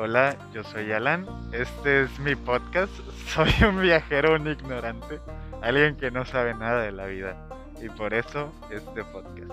Hola, yo soy Alan. Este es mi podcast. Soy un viajero, un ignorante, alguien que no sabe nada de la vida. Y por eso este podcast.